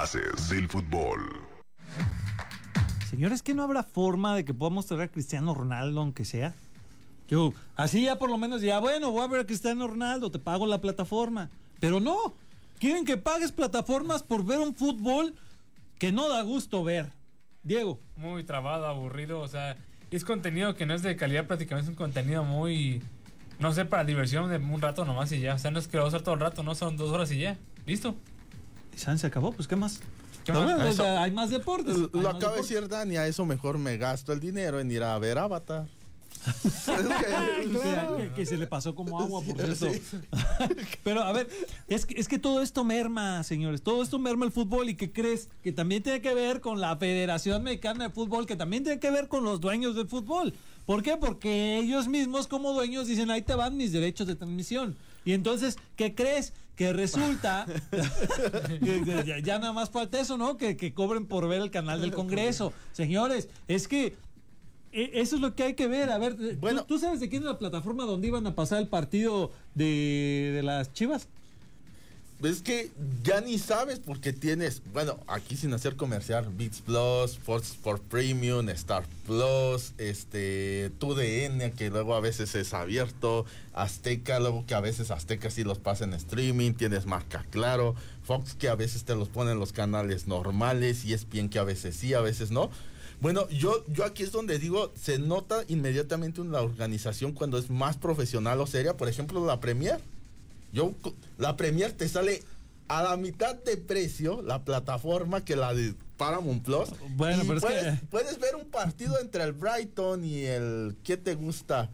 Haces del fútbol. Señores, ¿que no habrá forma de que podamos traer a Cristiano Ronaldo, aunque sea? Yo, así ya por lo menos ya, bueno, voy a ver a Cristiano Ronaldo, te pago la plataforma. Pero no, quieren que pagues plataformas por ver un fútbol que no da gusto ver. Diego. Muy trabado, aburrido, o sea, es contenido que no es de calidad prácticamente, es un contenido muy, no sé, para diversión de un rato nomás y ya. O sea, no es que lo hacer todo el rato, no son dos horas y ya. ¿Listo? Y San se acabó, pues ¿qué más? ¿Qué No, más? bueno, Eso- hay más deportes. Lo acaba de deportes. decir Dani, a eso mejor me gasto el dinero en ir a ver Avatar. Que- se le pasó como agua, por cierto. Pero a ver, es que, es que todo esto merma, señores. Todo esto merma el fútbol. ¿Y qué crees? Que también tiene que ver con la Federación Mexicana de Fútbol, que también tiene que ver con los dueños del fútbol. ¿Por qué? Porque ellos mismos, como dueños, dicen: ahí te van mis derechos de transmisión. Y entonces, ¿qué crees? Que resulta. que ya, ya nada más falta eso, ¿no? Que, que cobren por ver el canal del Congreso. Señores, es que. eh, Eso es lo que hay que ver. A ver, ¿tú- Bueno. ¿tú, sabes de quién es la plataforma donde iban a pasar el partido de, de las Chivas? Es que ya ni sabes porque tienes, bueno, aquí sin hacer comercial, Beats Plus, Fox Sport Premium, Star Plus, este, TUDN, que luego a veces es abierto, Azteca, luego que a veces Azteca sí los pasa en streaming, tienes marca claro, Fox que a veces te los pone en los canales normales y es bien que a veces sí, a veces no. Bueno, yo, yo aquí es donde digo, se nota inmediatamente una organización cuando es más profesional o seria, por ejemplo, la Premier. Yo, la Premier te sale a la mitad de precio la plataforma que la de Paramount Plus. Bueno, pero es puedes, que- puedes ver un partido entre el Brighton y el ¿qué te gusta?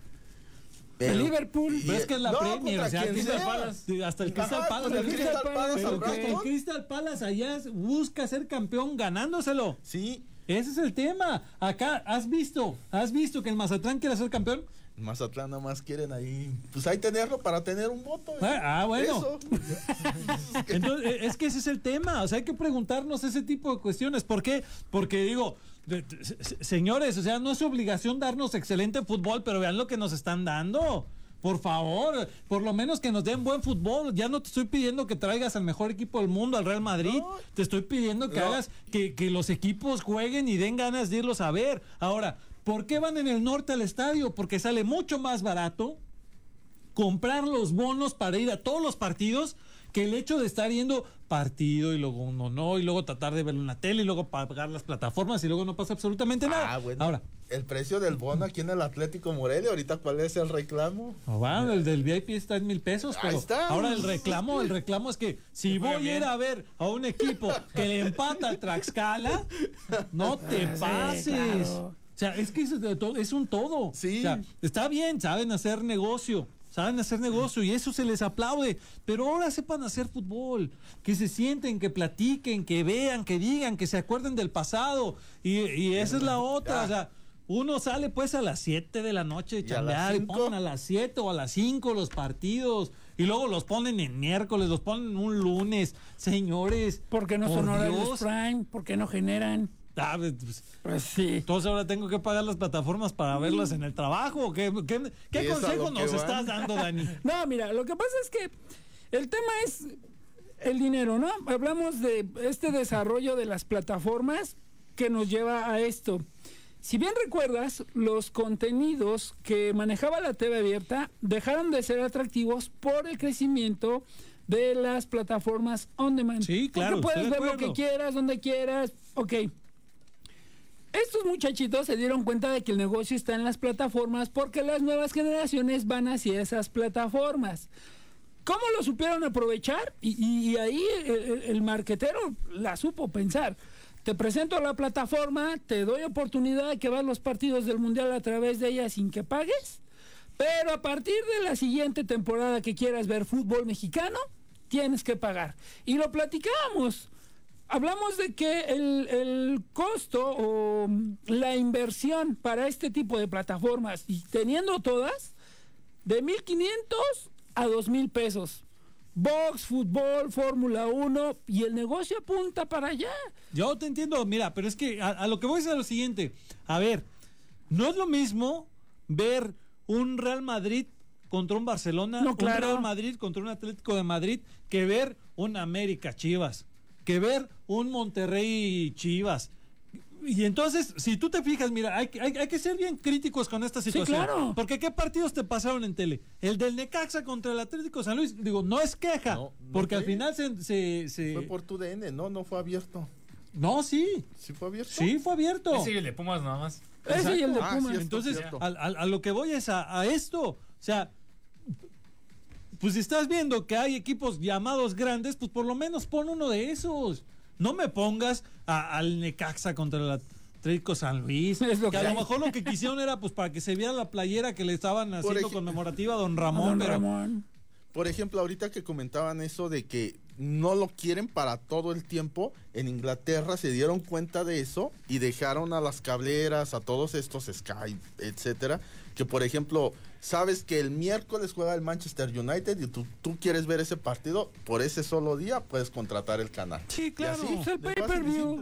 El Liverpool. Pero es que es la no, Premier, o sea, Crystal. Palace, hasta el Crystal Palace. el Palace. Crystal Palace allá busca ser campeón ganándoselo. Sí, Ese es el tema. Acá, ¿has visto? ¿Has visto que el Mazatlán quiere ser campeón? Mazatlán nada más quieren ahí, pues ahí tenerlo para tener un voto. ¿eh? Ah, ah, bueno. Eso. Entonces, eh, es que ese es el tema. O sea, hay que preguntarnos ese tipo de cuestiones. ¿Por qué? Porque digo, señores, o sea, no es su obligación darnos excelente fútbol, pero vean lo que nos están dando. Por favor, por lo menos que nos den buen fútbol. Ya no te estoy pidiendo que traigas al mejor equipo del mundo, al Real Madrid. No. Te estoy pidiendo que No. hagas que, que los equipos jueguen y den ganas de irlos a ver. Ahora, ¿por qué van en el norte al estadio? Porque sale mucho más barato comprar los bonos para ir a todos los partidos que el hecho de estar yendo partido y luego uno no y luego tratar de verlo en la tele y luego pagar las plataformas y luego no pasa absolutamente nada. Ah, bueno. Ahora, El precio del bono aquí en el Atlético Morelia, ahorita cuál es el reclamo? oh, va, el del VIP está en mil pesos, Ahí pero está. ahora el reclamo, el reclamo es que si voy a ir a ver a un equipo que le empata al Traxcala, no te Sí, pases. claro. O sea, es que es, de todo- es un todo. Sí. O sea, está bien, saben hacer negocio. Saben hacer negocio y eso se les aplaude. Pero ahora sepan hacer fútbol. Que se sienten, que platiquen, que vean, que digan, que se acuerden del pasado. Y, y esa es la otra. O sea, uno sale pues a las 7 de la noche a Y chambear ponen a las 7 o a las 5 los partidos. Y luego los ponen en miércoles, los ponen un lunes. Señores. Porque no por son horarios prime, porque no generan. Ah, pues, Pues sí. entonces ahora tengo que pagar las plataformas para verlas en el trabajo. ¿o ¿Qué, qué, consejo nos estás dando, Dani? No, mira, lo que pasa es que el tema es el dinero, ¿no? Hablamos de este desarrollo de las plataformas que nos lleva a esto. Si bien recuerdas, los contenidos que manejaba la TV abierta dejaron de ser atractivos por el crecimiento de las plataformas on demand. Sí, claro, Porque puedes ver lo que quieras, donde quieras. Ok. Estos muchachitos se dieron cuenta de que el negocio está en las plataformas porque las nuevas generaciones van hacia esas plataformas. ¿Cómo lo supieron aprovechar? Y, ahí el, marquetero la supo pensar. Te presento la plataforma, te doy oportunidad de que veas los partidos del Mundial a través de ella sin que pagues, pero a partir de la siguiente temporada que quieras ver fútbol mexicano, tienes que pagar. Y lo platicábamos. Hablamos de que el, el costo o la inversión para este tipo de plataformas, y teniendo todas, de 1500 a 2000 pesos. Box, fútbol, Fórmula 1 y el negocio apunta para allá. Yo te entiendo, mira, pero es que a, a lo que voy es a lo siguiente. A ver, no es lo mismo ver un Real Madrid contra un Barcelona, No, claro. un Real Madrid contra un Atlético de Madrid, que ver un América Chivas. Que ver un Monterrey Chivas. Y entonces, si tú te fijas, mira, hay, que- hay, hay que ser bien críticos con esta situación. claro. Porque ¿qué partidos te pasaron en tele? El del Necaxa contra el Atlético San Luis. Digo, no es queja, No, no porque al final se... se- se- Fue por tu DN, no, no fue abierto. No, sí, ¿Sí fue abierto? sí, fue abierto. Ese y el de Pumas nada más. Ese y el de Ah, sí, Pumas. es Entonces, a, a- a lo que voy es a, a esto. O sea, pues si estás viendo que hay equipos llamados grandes, pues por lo menos pon uno de esos. No me pongas a- al Necaxa contra el Atlético San Luis. Es lo que que a lo mejor lo que quisieron era pues para que se viera la playera que le estaban haciendo conmemorativa a don Ramón. Don pero- Ramón. Por ejemplo, ahorita que comentaban eso de que no lo quieren para todo el tiempo, en Inglaterra se dieron cuenta de eso y dejaron a las cableras, a todos estos Sky, etcétera, que por ejemplo, sabes que el miércoles juega el Manchester United y tú, tú quieres ver ese partido, por ese solo día puedes contratar el canal. Sí, claro. así, Pues el pay-per-view.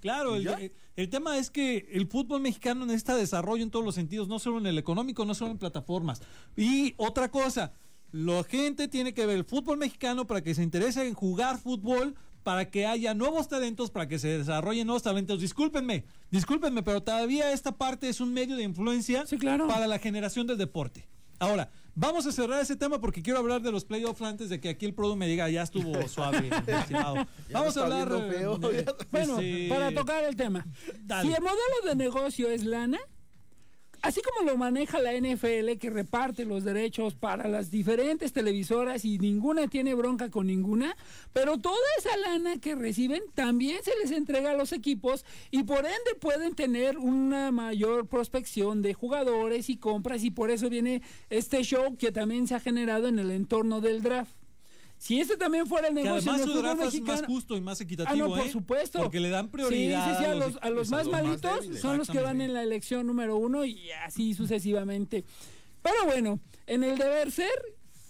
Claro, el, ¿Ya? el- el tema es que el fútbol mexicano necesita desarrollo en todos los sentidos, no solo en el económico, no solo en plataformas. Y otra cosa, la gente tiene que ver el fútbol mexicano para que se interese en jugar fútbol, para que haya nuevos talentos, para que se desarrollen nuevos talentos. Discúlpenme, discúlpenme, pero todavía esta parte es un medio de influencia Sí, claro. para la generación del deporte. Ahora, vamos a cerrar ese tema porque quiero hablar de los playoffs antes de que aquí el producto me diga, ya estuvo suave. Ya Vamos a hablar... feo, eh. Bueno, para tocar el tema. Dale. Si el modelo de negocio es lana, así como lo maneja la NFL que reparte los derechos para las diferentes televisoras y ninguna tiene bronca con ninguna, pero toda esa lana que reciben también se les entrega a los equipos y por ende pueden tener una mayor prospección de jugadores y compras y por eso viene este show que también se ha generado en el entorno del draft. Si ese también fuera el Que negocio además su es más justo y más Ah, equitativo, no, por ¿eh? supuesto. Porque le dan prioridad. Sí, sí, sí, a los, a los a más los más malitos débiles. son los que van en la elección número uno y así sucesivamente. Pero bueno, en el deber ser,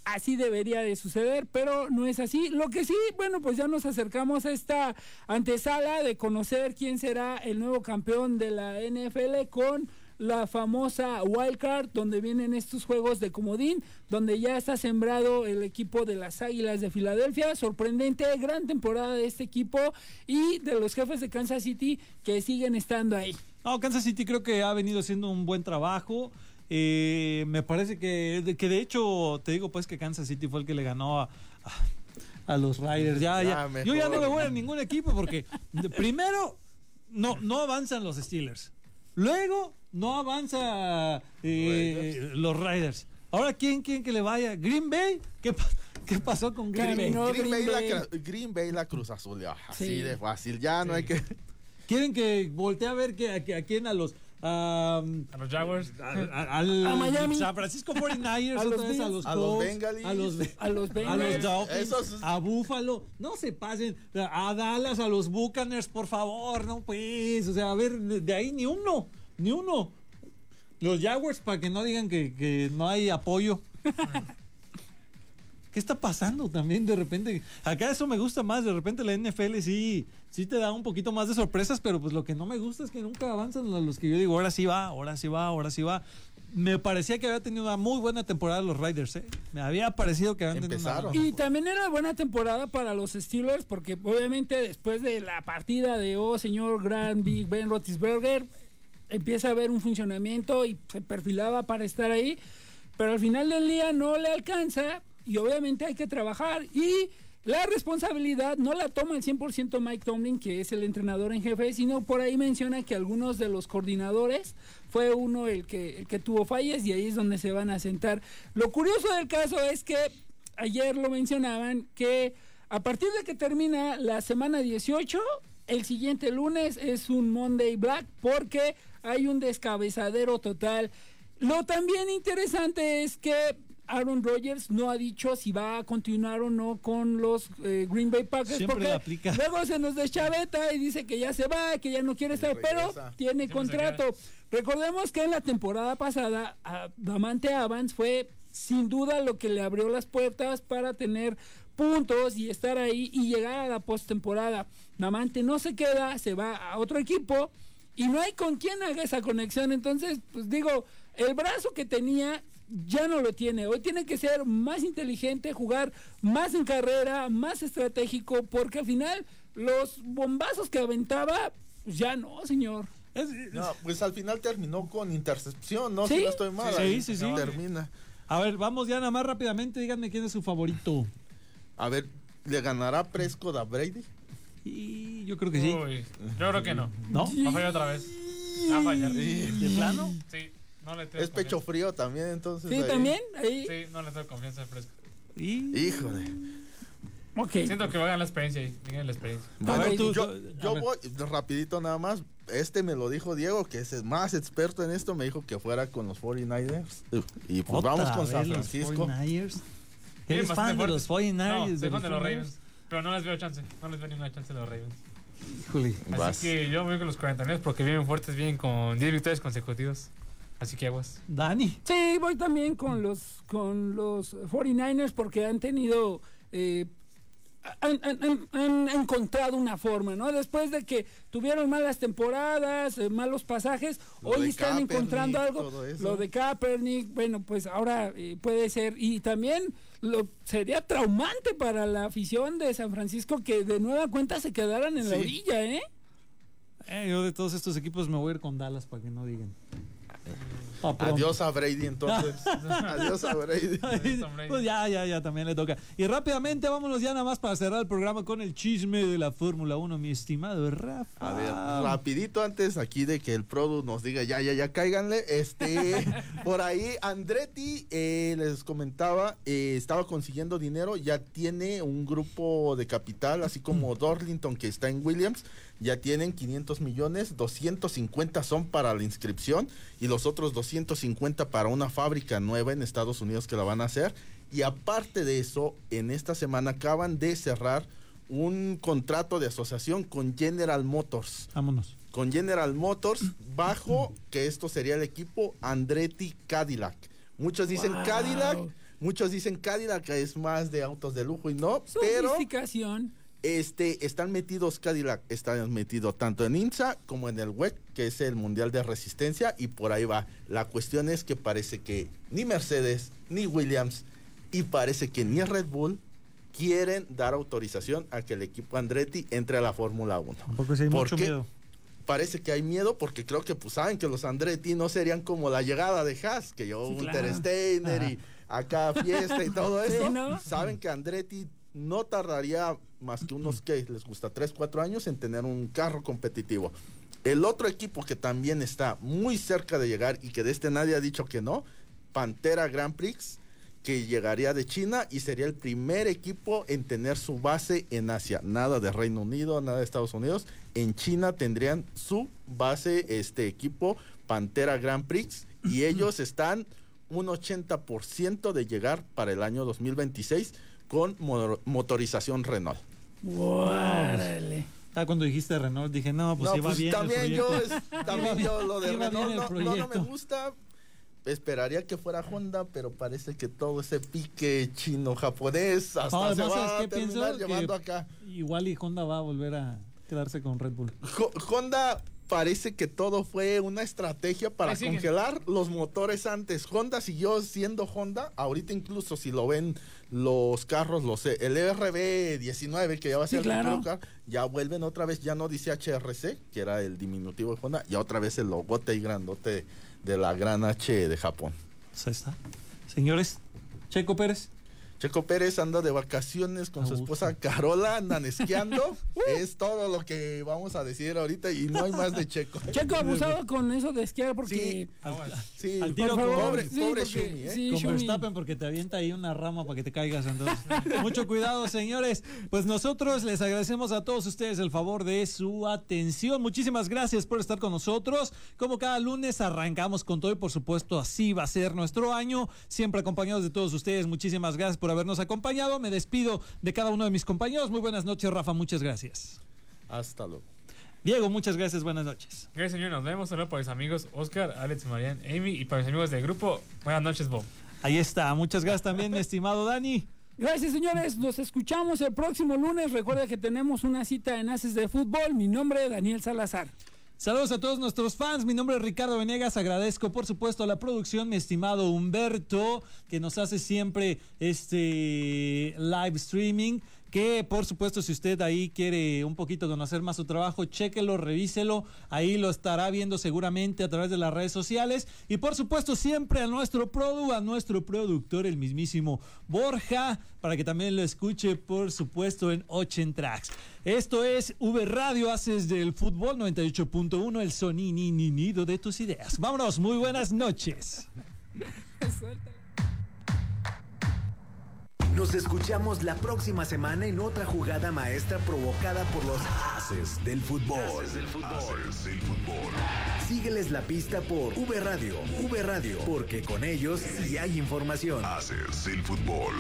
así debería de suceder, pero no es así. Lo que sí, bueno, pues ya nos acercamos a esta antesala de conocer quién será el nuevo campeón de la NFL con la famosa wildcard, donde vienen estos juegos de comodín, donde ya está sembrado el equipo de las Águilas de Filadelfia. Sorprendente, gran temporada de este equipo y de los jefes de Kansas City que siguen estando ahí. No, Kansas City creo que ha venido haciendo un buen trabajo. Eh, me parece que de, que de hecho, te digo pues que Kansas City fue el que le ganó a, a, a los Riders. Ya, Ya, ya. Yo ya no me voy a ningún equipo porque primero no, no avanzan los Steelers. Luego no avanza eh, los Riders. Ahora, ¿quién quién que le vaya? ¿Green Bay? ¿Qué, pa- qué pasó con Green Bay? Caminó. No, Green, Green Bay, Bay. La, Green Bay la Cruz Azul, ya, así Sí. de fácil, ya no hay que... ¿Quieren que voltee a ver que, a, que- a quién? A los... a, A los Jaguars. a- a- al A Miami. San Francisco 49ers, A los otra vez a los A los Bengalis. a los, A los a los Dolphins, Esos- a Buffalo, no se pasen, a Dallas, a los Buccaneers, por favor, no pues, o sea, a ver, de, de ahí ni uno, ni uno. Los Jaguars, para que no digan que, que no hay apoyo. ¿Qué está pasando también de repente? Acá eso me gusta más, de repente la NFL sí, sí te da un poquito más de sorpresas, pero pues lo que no me gusta es que nunca avanzan a los que yo digo, ahora sí va, ahora sí va, ahora sí va. Me parecía que había tenido una muy buena temporada los Riders, ¿eh? Me había parecido que habían tenido una Empezaron. buena- Y también era buena temporada para los Steelers porque obviamente después de la partida de oh señor Gran Big Ben Roethlisberger empieza a haber un funcionamiento y se perfilaba para estar ahí, pero al final del día no le alcanza y obviamente hay que trabajar y la responsabilidad no la toma el 100% Mike Tomlin, que es el entrenador en jefe, sino por ahí menciona que algunos de los coordinadores fue uno el que, que tuvo fallas y ahí es donde se van a sentar. Lo curioso del caso es que ayer lo mencionaban que a partir de que termina la semana 18, el siguiente lunes es un Monday Black porque hay un descabezadero total. Lo también interesante es que Aaron Rodgers no ha dicho si va a continuar o no con los eh, Green Bay Packers Siempre porque aplica. luego se nos deschaveta y dice que ya se va, que ya no quiere estar, pero tiene Siempre contrato. Recordemos que en la temporada pasada a Damante Evans fue sin duda lo que le abrió las puertas para tener puntos y estar ahí y llegar a la postemporada. Damante no se queda, se va a otro equipo y no hay con quién haga esa conexión. Entonces, pues digo, el brazo que tenía ya no lo tiene. Hoy tiene que ser más inteligente, jugar más en carrera, más estratégico, porque al final los bombazos que aventaba, pues ya no, señor. Es- No, pues al final terminó con intercepción, ¿no? Sí. Si no estoy mal. Sí, ahí sí, sí. Termina. A ver, vamos ya nada más rápidamente. Díganme quién es su favorito. A ver, ¿le ganará Prescott a Brady? Y yo creo que sí. Uy, yo creo que no. ¿No? Va a fallar otra vez. Va a fallar. ¿De plano? Sí, no le tengo Es pecho confianza. frío también, entonces. Sí, ahí- también. Ahí. Sí, no le tengo confianza al fresco. Y... Híjole. Ok. Siento que va a ganar la experiencia ahí. Digan la experiencia. Bueno, ver, tú- yo, yo voy rapidito nada más. Este me lo dijo Diego, que es el más experto en esto. Me dijo que fuera con los 49ers. Y pues Otra vamos con San vez los Francisco. 49ers. Sí, ¿Eres fan de los 49ers? No, fan de los 49ers? Ravens. Pero no les veo chance. No les veo ninguna chance de los Ravens. Híjole. Vas. Así que yo voy con los 49 porque vienen fuertes, vienen con 10 victorias consecutivas. Así que aguas. Dani. Sí, voy también con los con los 49ers porque han tenido eh, han, han- han- han encontrado una forma, ¿no? Después de que tuvieron malas temporadas, eh, malos pasajes, Lo hoy están Kaepernick, encontrando algo. Lo de Kaepernick, bueno, pues ahora eh, puede ser. Y también lo sería traumante para la afición de San Francisco que de nueva cuenta se quedaran en la orilla, ¿eh? Eh, yo de todos estos equipos me voy a ir con Dallas para que no digan. Adiós a Brady entonces. Adiós a Brady. Pues ya, ya, ya, también le toca. Y rápidamente vámonos ya nada más para cerrar el programa con el chisme de la Fórmula 1, mi estimado Rafa. A ver, rapidito antes aquí de que el Produ nos diga ya, ya, ya, cáiganle. Este, por ahí Andretti, eh, les comentaba, eh, estaba consiguiendo dinero, ya tiene un grupo de capital, así como Dorlington que está en Williams, ya tienen 500 millones, 250 son para la inscripción y los otros 250 para una fábrica nueva en Estados Unidos que la van a hacer. Y aparte de eso, en esta semana acaban de cerrar un contrato de asociación con General Motors. Vámonos. Con General Motors, bajo que esto sería el equipo Andretti Cadillac. Muchos dicen Wow. Cadillac, muchos dicen Cadillac que es más de autos de lujo y no, pero. Este, están metidos Cadillac, están metidos tanto en IMSA como en el WEC, que es el Mundial de Resistencia, y por ahí va. La cuestión es que parece que ni Mercedes, ni Williams, y parece que ni Red Bull quieren dar autorización a que el equipo Andretti entre a la Fórmula 1. Tampoco sí hay ¿Por mucho qué? miedo. Parece que hay miedo porque creo que pues saben que los Andretti no serían como la llegada de Haas, que yo Sí, un claro. Ter Steiner y acá fiesta y todo Sí, eso. ¿no? Saben que Andretti no tardaría más que unos que les gusta 3, 4 años en tener un carro competitivo. El otro equipo que también está muy cerca de llegar y que de este nadie ha dicho que no, Pantera Grand Prix, que llegaría de China y sería el primer equipo en tener su base en Asia. Nada de Reino Unido, nada de Estados Unidos. En China tendrían su base, este equipo, Pantera Grand Prix, y ellos están un 80% de llegar para el año 2026 con mo- motorización Renault. Órale. Ah, cuando dijiste Renault dije, no, pues no, iba pues bien. el también yo, es- también yo lo de Renault el no, no, no me gusta. Esperaría que fuera Honda, pero parece que todo ese pique chino-japonés hasta No, se va ¿sabes a terminar Que- llevando acá. Igual y Honda va a volver a quedarse con Red Bull. Honda parece que todo fue una estrategia para congelar los motores antes. Honda siguió siendo Honda. Ahorita incluso si lo ven los carros, los el RB19 que ya va a Sí, ser el claro. car, ya vuelven otra vez, ya no dice HRC, que era el diminutivo de Honda, ya otra vez el logote y grandote de la gran H de Japón. Pues ahí está. Señores, Checo Pérez. Checo Pérez anda de vacaciones con A su gusto. esposa Carola, andan esquiando. es todo lo que vamos a decir ahorita y no hay más de Checo. Checo abusado con eso de esquiar porque. Sí, Al tiro por favor, con- pobre, sí, pobre porque- Shumi, ¿eh? sí, con Shumi. Verstappen porque te avienta ahí una rama para que te caigas. Entonces, mucho cuidado, señores. Pues nosotros les agradecemos a todos ustedes el favor de su atención. Muchísimas gracias por estar con nosotros. Como cada lunes arrancamos con todo y por supuesto así va a ser nuestro año. Siempre acompañados de todos ustedes. Muchísimas gracias por habernos acompañado. Me despido de cada uno de mis compañeros. Muy buenas noches, Rafa. Muchas gracias. Hasta luego. Diego, muchas gracias. Buenas noches. Gracias, señor. Nos vemos. Saludos para mis amigos Oscar, Alex, Marian, Amy y para mis amigos del grupo. Buenas noches, Bob. Ahí está. Muchas gracias también, mi estimado Dani. Gracias, señores. Nos escuchamos el próximo lunes. Recuerda que tenemos una cita en Haces de Fútbol. Mi nombre es Daniel Salazar. Saludos a todos nuestros fans. Mi nombre es Ricardo Venegas. Agradezco, por supuesto, a la producción, mi estimado Humberto, que nos hace siempre este live streaming. Que por supuesto si usted ahí quiere un poquito conocer más su trabajo, chéquelo, revíselo, ahí lo estará viendo seguramente a través de las redes sociales y por supuesto siempre a nuestro produ, a nuestro productor, el mismísimo Borja, para que también lo escuche por supuesto en Ochen Tracks. Esto es V Radio, haces del fútbol 98.1, el sonido de tus ideas. Vámonos, muy buenas noches. Nos escuchamos la próxima semana en otra jugada maestra provocada por los haces del fútbol. Haces del fútbol. Sígueles la pista por V Radio, V Radio, porque con ellos sí hay información. Haces del fútbol.